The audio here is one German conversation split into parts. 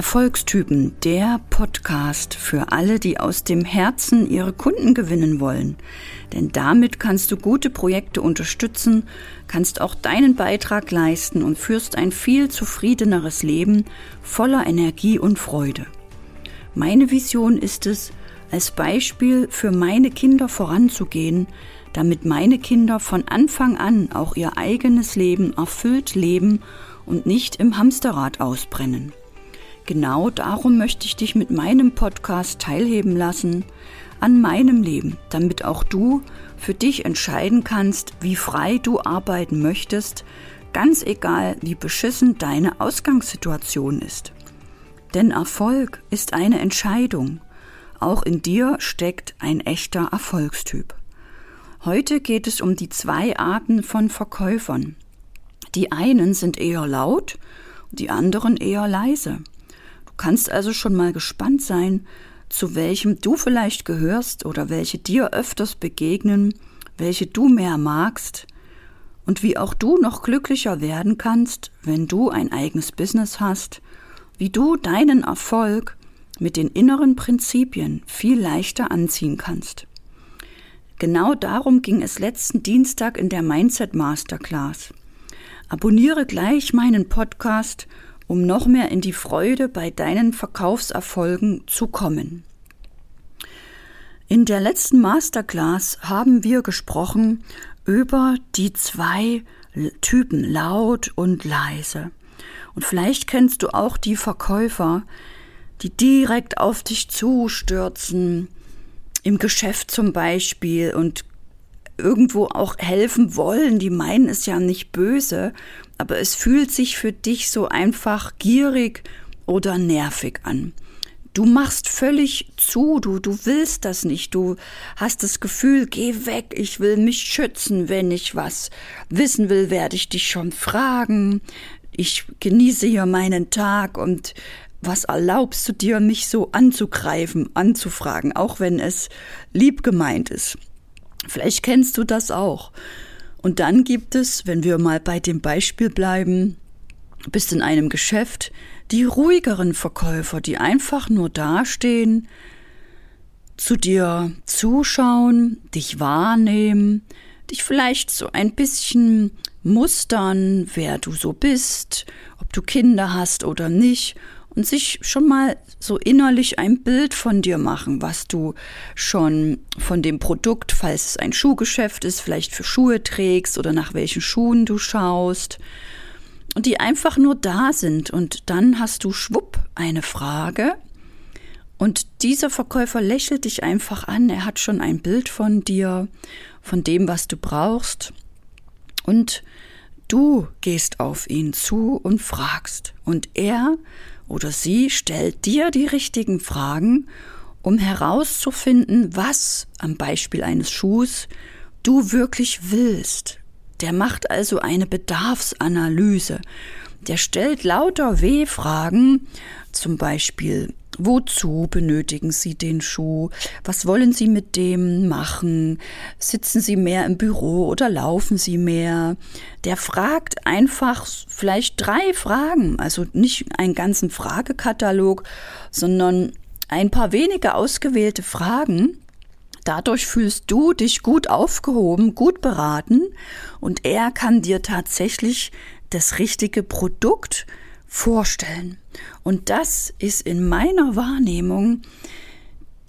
Erfolgstypen, der Podcast für alle, die aus dem Herzen ihre Kunden gewinnen wollen. Denn damit kannst du gute Projekte unterstützen, kannst auch deinen Beitrag leisten und führst ein viel zufriedeneres Leben voller Energie und Freude. Meine Vision ist es, als Beispiel für meine Kinder voranzugehen, damit meine Kinder von Anfang an auch ihr eigenes Leben erfüllt leben und nicht im Hamsterrad ausbrennen. Genau darum möchte ich dich mit meinem Podcast teilhaben lassen an meinem Leben, damit auch du für dich entscheiden kannst, wie frei du arbeiten möchtest, ganz egal, wie beschissen deine Ausgangssituation ist. Denn Erfolg ist eine Entscheidung. Auch in dir steckt ein echter Erfolgstyp. Heute geht es um die zwei Arten von Verkäufern. Die einen sind eher laut, die anderen eher leise kannst also schon mal gespannt sein, zu welchem du vielleicht gehörst oder welche dir öfters begegnen, welche du mehr magst und wie auch du noch glücklicher werden kannst, wenn du ein eigenes Business hast, wie du deinen Erfolg mit den inneren Prinzipien viel leichter anziehen kannst. Genau darum ging es letzten Dienstag in der Mindset Masterclass. Abonniere gleich meinen Podcast um noch mehr in die Freude bei deinen Verkaufserfolgen zu kommen. In der letzten Masterclass haben wir gesprochen über die zwei Typen laut und leise. Und vielleicht kennst du auch die Verkäufer, die direkt auf dich zustürzen, im Geschäft zum Beispiel und irgendwo auch helfen wollen. Die meinen es ja nicht böse, aber es fühlt sich für dich so einfach gierig oder nervig an. Du machst völlig zu, du, du willst das nicht, du hast das Gefühl, geh weg, ich will mich schützen, wenn ich was wissen will, werde ich dich schon fragen, ich genieße hier meinen Tag und was erlaubst du dir, mich so anzugreifen, anzufragen, auch wenn es lieb gemeint ist. Vielleicht kennst du das auch. Und dann gibt es, wenn wir mal bei dem Beispiel bleiben, bist in einem Geschäft die ruhigeren Verkäufer, die einfach nur dastehen, zu dir zuschauen, dich wahrnehmen, dich vielleicht so ein bisschen mustern, wer du so bist, ob du Kinder hast oder nicht und sich schon mal so innerlich ein Bild von dir machen, was du schon von dem Produkt, falls es ein Schuhgeschäft ist, vielleicht für Schuhe trägst oder nach welchen Schuhen du schaust. Und die einfach nur da sind. Und dann hast du schwupp eine Frage. Und dieser Verkäufer lächelt dich einfach an. Er hat schon ein Bild von dir, von dem, was du brauchst. Und du gehst auf ihn zu und fragst. Und er oder sie stellt dir die richtigen Fragen, um herauszufinden, was am Beispiel eines Schuhs du wirklich willst. Der macht also eine Bedarfsanalyse. Der stellt lauter W-Fragen, zum Beispiel, Wozu benötigen Sie den Schuh? Was wollen Sie mit dem machen? Sitzen Sie mehr im Büro oder laufen Sie mehr? Der fragt einfach vielleicht drei Fragen, also nicht einen ganzen Fragekatalog, sondern ein paar wenige ausgewählte Fragen. Dadurch fühlst du dich gut aufgehoben, gut beraten und er kann dir tatsächlich das richtige Produkt vorstellen. Und das ist in meiner Wahrnehmung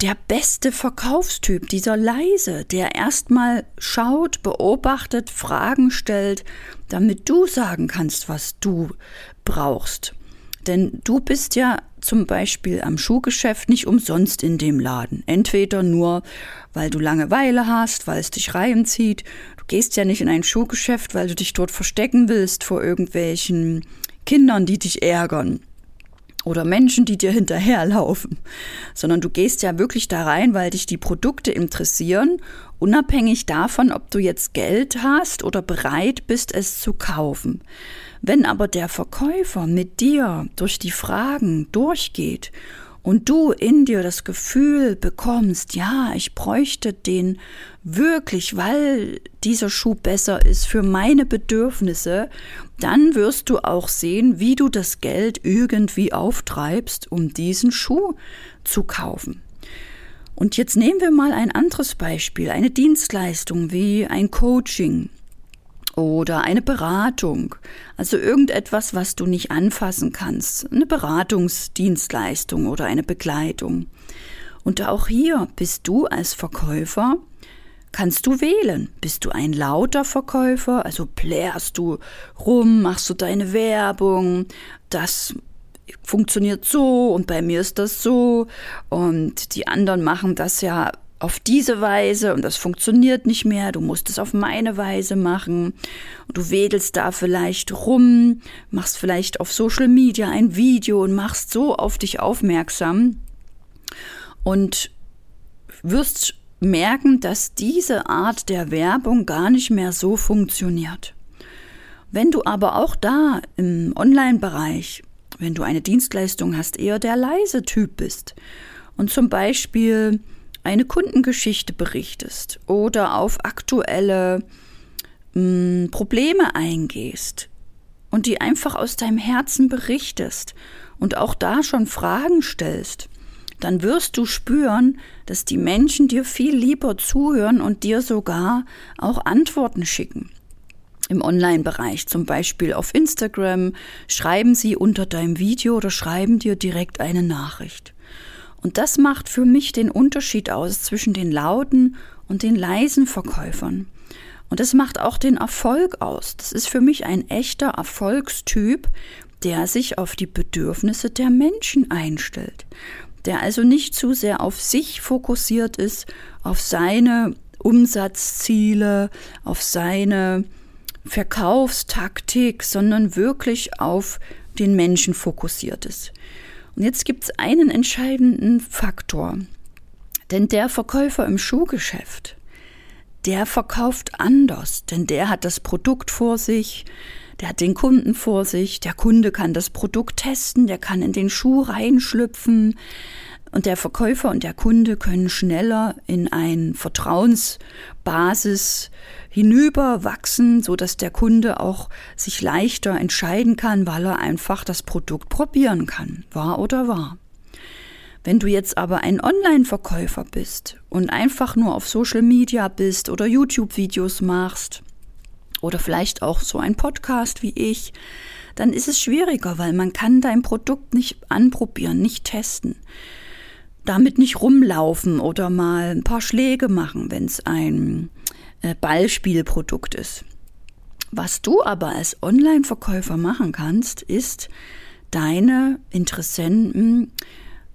der beste Verkaufstyp, dieser leise, der erstmal schaut, beobachtet, Fragen stellt, damit du sagen kannst, was du brauchst. Denn du bist ja zum Beispiel am Schuhgeschäft nicht umsonst in dem Laden. Entweder nur, weil du Langeweile hast, weil es dich reinzieht. Du gehst ja nicht in ein Schuhgeschäft, weil du dich dort verstecken willst vor irgendwelchen Kindern, die dich ärgern oder Menschen, die dir hinterherlaufen, sondern du gehst ja wirklich da rein, weil dich die Produkte interessieren, unabhängig davon, ob du jetzt Geld hast oder bereit bist, es zu kaufen. Wenn aber der Verkäufer mit dir durch die Fragen durchgeht und du in dir das Gefühl bekommst, ja, ich bräuchte den wirklich, weil dieser Schuh besser ist für meine Bedürfnisse, dann wirst du auch sehen, wie du das Geld irgendwie auftreibst, um diesen Schuh zu kaufen. Und jetzt nehmen wir mal ein anderes Beispiel, eine Dienstleistung wie ein Coaching oder eine Beratung, also irgendetwas, was du nicht anfassen kannst, eine Beratungsdienstleistung oder eine Begleitung. Und auch hier bist du als Verkäufer, kannst du wählen. Bist du ein lauter Verkäufer, also plärst du rum, machst du deine Werbung, das funktioniert so und bei mir ist das so. Und die anderen machen das ja auf diese Weise und das funktioniert nicht mehr, du musst es auf meine Weise machen. Und du wedelst da vielleicht rum, machst vielleicht auf Social Media ein Video und machst so auf dich aufmerksam und wirst merken, dass diese Art der Werbung gar nicht mehr so funktioniert. Wenn du aber auch da im Online-Bereich, wenn du eine Dienstleistung hast, eher der leise Typ bist und zum Beispiel eine Kundengeschichte berichtest oder auf aktuelle mh, hm, Probleme eingehst und die einfach aus deinem Herzen berichtest und auch da schon Fragen stellst, dann wirst du spüren, dass die Menschen dir viel lieber zuhören und dir sogar auch Antworten schicken. Im Online-Bereich, zum Beispiel auf Instagram, schreiben sie unter deinem Video oder schreiben dir direkt eine Nachricht. Und das macht für mich den Unterschied aus zwischen den lauten und den leisen Verkäufern. Und das macht auch den Erfolg aus. Das ist für mich ein echter Erfolgstyp, der sich auf die Bedürfnisse der Menschen einstellt. Der also nicht zu sehr auf sich fokussiert ist, auf seine Umsatzziele, auf seine Verkaufstaktik, sondern wirklich auf den Menschen fokussiert ist. Und jetzt gibt es einen entscheidenden Faktor. Denn der Verkäufer im Schuhgeschäft, der verkauft anders, denn der hat das Produkt vor sich, der hat den Kunden vor sich, der Kunde kann das Produkt testen, der kann in den Schuh reinschlüpfen, und der Verkäufer und der Kunde können schneller in ein Vertrauensbasis hinüberwachsen, so dass der Kunde auch sich leichter entscheiden kann, weil er einfach das Produkt probieren kann, wahr oder wahr. Wenn du jetzt aber ein Online-Verkäufer bist und einfach nur auf Social Media bist oder YouTube-Videos machst oder vielleicht auch so ein Podcast wie ich, dann ist es schwieriger, weil man kann dein Produkt nicht anprobieren, nicht testen damit nicht rumlaufen oder mal ein paar Schläge machen, wenn es ein äh, Ballspielprodukt ist. Was du aber als Online-Verkäufer machen kannst, ist deine Interessenten,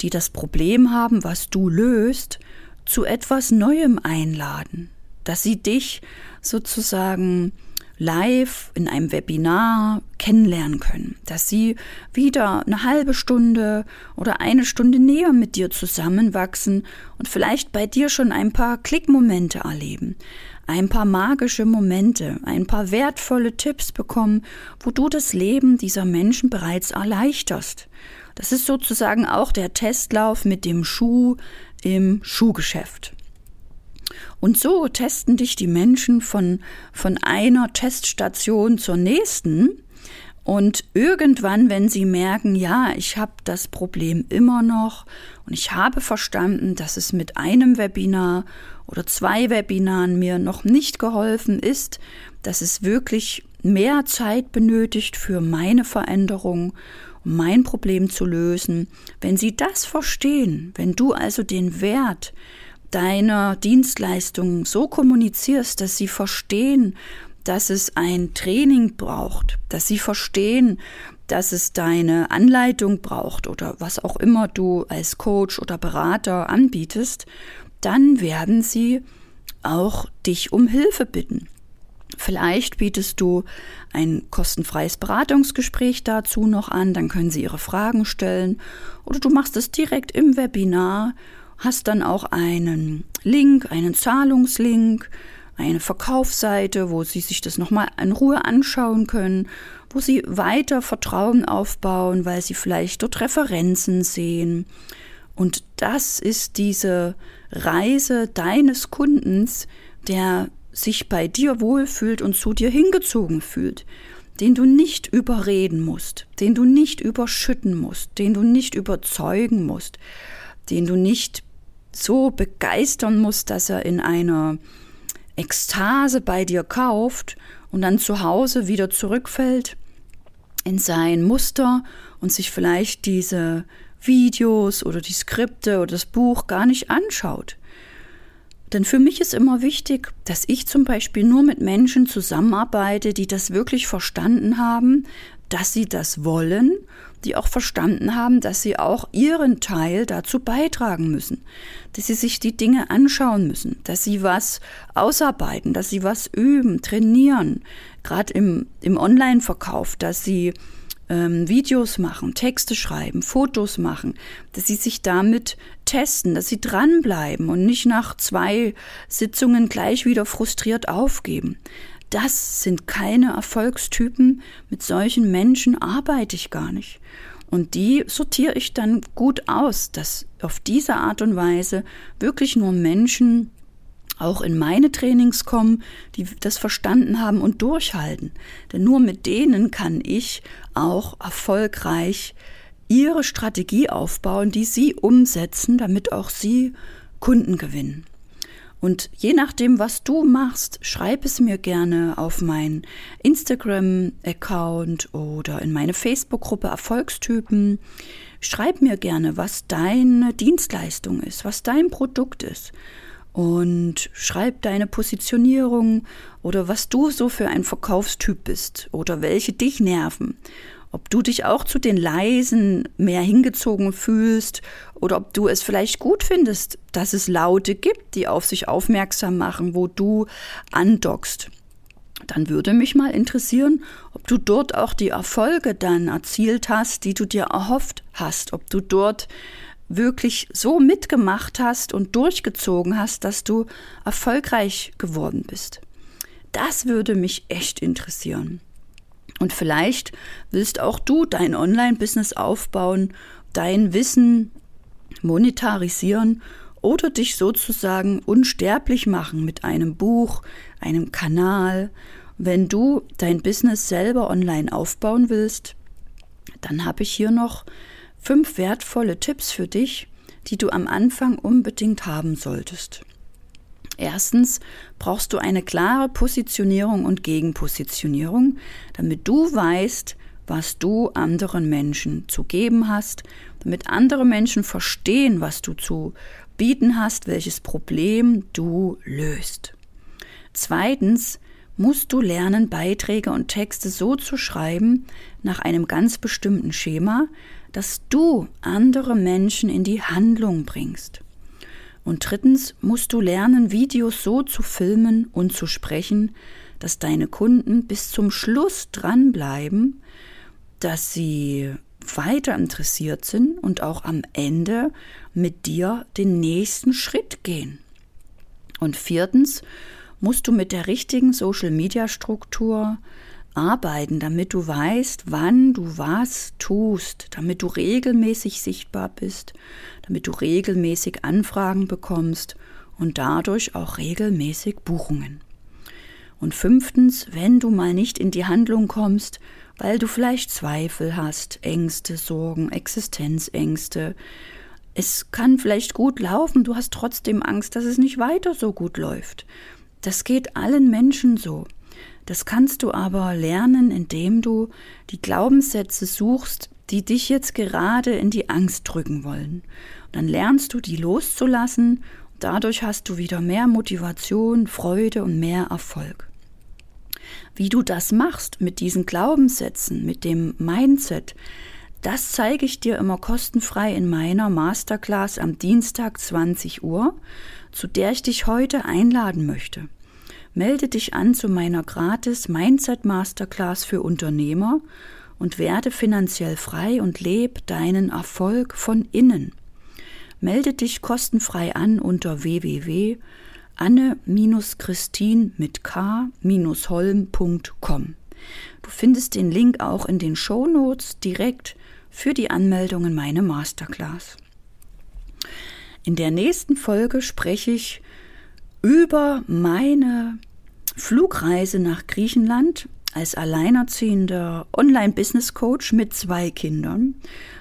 die das Problem haben, was du löst, zu etwas Neuem einladen, dass sie dich sozusagen live in einem Webinar kennenlernen können, dass sie wieder eine halbe Stunde oder eine Stunde näher mit dir zusammenwachsen und vielleicht bei dir schon ein paar Klickmomente erleben, ein paar magische Momente, ein paar wertvolle Tipps bekommen, wo du das Leben dieser Menschen bereits erleichterst. Das ist sozusagen auch der Testlauf mit dem Schuh im Schuhgeschäft. Und so testen dich die Menschen von, von einer Teststation zur nächsten. Und irgendwann, wenn sie merken, ja, ich habe das Problem immer noch und ich habe verstanden, dass es mit einem Webinar oder zwei Webinaren mir noch nicht geholfen ist, dass es wirklich mehr Zeit benötigt für meine Veränderung, um mein Problem zu lösen. Wenn sie das verstehen, wenn du also den Wert deiner Dienstleistung so kommunizierst, dass sie verstehen, dass es ein Training braucht, dass sie verstehen, dass es deine Anleitung braucht oder was auch immer du als Coach oder Berater anbietest, dann werden sie auch dich um Hilfe bitten. Vielleicht bietest du ein kostenfreies Beratungsgespräch dazu noch an, dann können sie ihre Fragen stellen oder du machst es direkt im Webinar hast dann auch einen Link, einen Zahlungslink, eine Verkaufsseite, wo Sie sich das nochmal in Ruhe anschauen können, wo Sie weiter Vertrauen aufbauen, weil Sie vielleicht dort Referenzen sehen. Und das ist diese Reise deines Kundens, der sich bei dir wohlfühlt und zu dir hingezogen fühlt, den du nicht überreden musst, den du nicht überschütten musst, den du nicht überzeugen musst, den du nicht so begeistern musst, dass er in einer Ekstase bei dir kauft und dann zu Hause wieder zurückfällt in sein Muster und sich vielleicht diese Videos oder die Skripte oder das Buch gar nicht anschaut. Denn für mich ist immer wichtig, dass ich zum Beispiel nur mit Menschen zusammenarbeite, die das wirklich verstanden haben, dass sie das wollen, die auch verstanden haben, dass sie auch ihren Teil dazu beitragen müssen, dass sie sich die Dinge anschauen müssen, dass sie was ausarbeiten, dass sie was üben, trainieren, gerade im, im Online-Verkauf, dass sie ähm, Videos machen, Texte schreiben, Fotos machen, dass sie sich damit testen, dass sie dranbleiben und nicht nach zwei Sitzungen gleich wieder frustriert aufgeben. Das sind keine Erfolgstypen. Mit solchen Menschen arbeite ich gar nicht. Und die sortiere ich dann gut aus, dass auf diese Art und Weise wirklich nur Menschen auch in meine Trainings kommen, die das verstanden haben und durchhalten. Denn nur mit denen kann ich auch erfolgreich ihre Strategie aufbauen, die sie umsetzen, damit auch sie Kunden gewinnen. Und je nachdem, was du machst, schreib es mir gerne auf meinen Instagram-Account oder in meine Facebook-Gruppe Erfolgstypen. Schreib mir gerne, was deine Dienstleistung ist, was dein Produkt ist und schreib deine Positionierung oder was du so für ein Verkaufstyp bist oder welche dich nerven. Ob du dich auch zu den Leisen mehr hingezogen fühlst oder ob du es vielleicht gut findest, dass es Laute gibt, die auf sich aufmerksam machen, wo du andockst. Dann würde mich mal interessieren, ob du dort auch die Erfolge dann erzielt hast, die du dir erhofft hast, ob du dort wirklich so mitgemacht hast und durchgezogen hast, dass du erfolgreich geworden bist. Das würde mich echt interessieren. Und vielleicht willst auch du dein Online-Business aufbauen, dein Wissen monetarisieren oder dich sozusagen unsterblich machen mit einem Buch, einem Kanal. Wenn du dein Business selber online aufbauen willst, dann habe ich hier noch fünf wertvolle Tipps für dich, die du am Anfang unbedingt haben solltest. Erstens brauchst du eine klare Positionierung und Gegenpositionierung, damit du weißt, was du anderen Menschen zu geben hast, damit andere Menschen verstehen, was du zu bieten hast, welches Problem du löst. Zweitens musst du lernen, Beiträge und Texte so zu schreiben, nach einem ganz bestimmten Schema, dass du andere Menschen in die Handlung bringst. Und drittens musst du lernen, Videos so zu filmen und zu sprechen, dass deine Kunden bis zum Schluss dranbleiben, dass sie weiter interessiert sind und auch am Ende mit dir den nächsten Schritt gehen. Und viertens musst du mit der richtigen Social-Media-Struktur arbeiten, damit du weißt, wann du was tust, damit du regelmäßig sichtbar bist, damit du regelmäßig Anfragen bekommst und dadurch auch regelmäßig Buchungen. Und fünftens, wenn du mal nicht in die Handlung kommst, weil du vielleicht Zweifel hast, Ängste, Sorgen, Existenzängste, es kann vielleicht gut laufen, du hast trotzdem Angst, dass es nicht weiter so gut läuft. Das geht allen Menschen so. Das kannst du aber lernen, indem du die Glaubenssätze suchst, die dich jetzt gerade in die Angst drücken wollen. Und dann lernst du die loszulassen. Dadurch hast du wieder mehr Motivation, Freude und mehr Erfolg. Wie du das machst mit diesen Glaubenssätzen, mit dem Mindset, das zeige ich dir immer kostenfrei in meiner Masterclass am Dienstag 20 Uhr, zu der ich dich heute einladen möchte. Melde dich an zu meiner gratis Mindset Masterclass für Unternehmer und werde finanziell frei und leb deinen Erfolg von innen. Melde dich kostenfrei an unter www.anne-christin mit k-holm.com. Du findest den Link auch in den Show Notes direkt für die Anmeldung in meine Masterclass. In der nächsten Folge spreche ich über meine Flugreise nach Griechenland als alleinerziehender Online-Business-Coach mit zwei Kindern.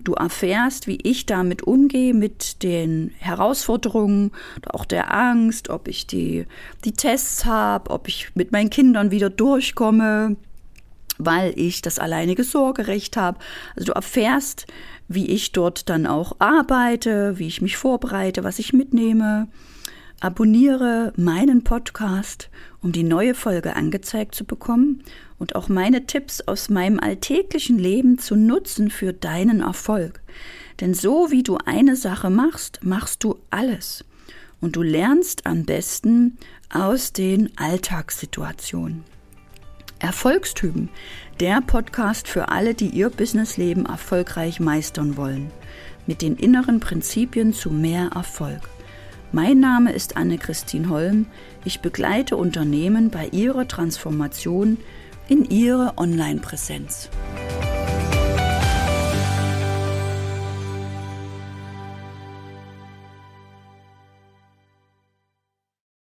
Du erfährst, wie ich damit umgehe, mit den Herausforderungen, auch der Angst, ob ich die, die Tests habe, ob ich mit meinen Kindern wieder durchkomme, weil ich das alleinige Sorgerecht habe. Also du erfährst, wie ich dort dann auch arbeite, wie ich mich vorbereite, was ich mitnehme. Abonniere meinen Podcast, um die neue Folge angezeigt zu bekommen und auch meine Tipps aus meinem alltäglichen Leben zu nutzen für deinen Erfolg. Denn so wie du eine Sache machst, machst du alles. Und du lernst am besten aus den Alltagssituationen. Erfolgstypen, der Podcast für alle, die ihr Businessleben erfolgreich meistern wollen, mit den inneren Prinzipien zu mehr Erfolg. Mein Name ist Anne-Christine Holm. Ich begleite Unternehmen bei ihrer Transformation in ihre Online-Präsenz.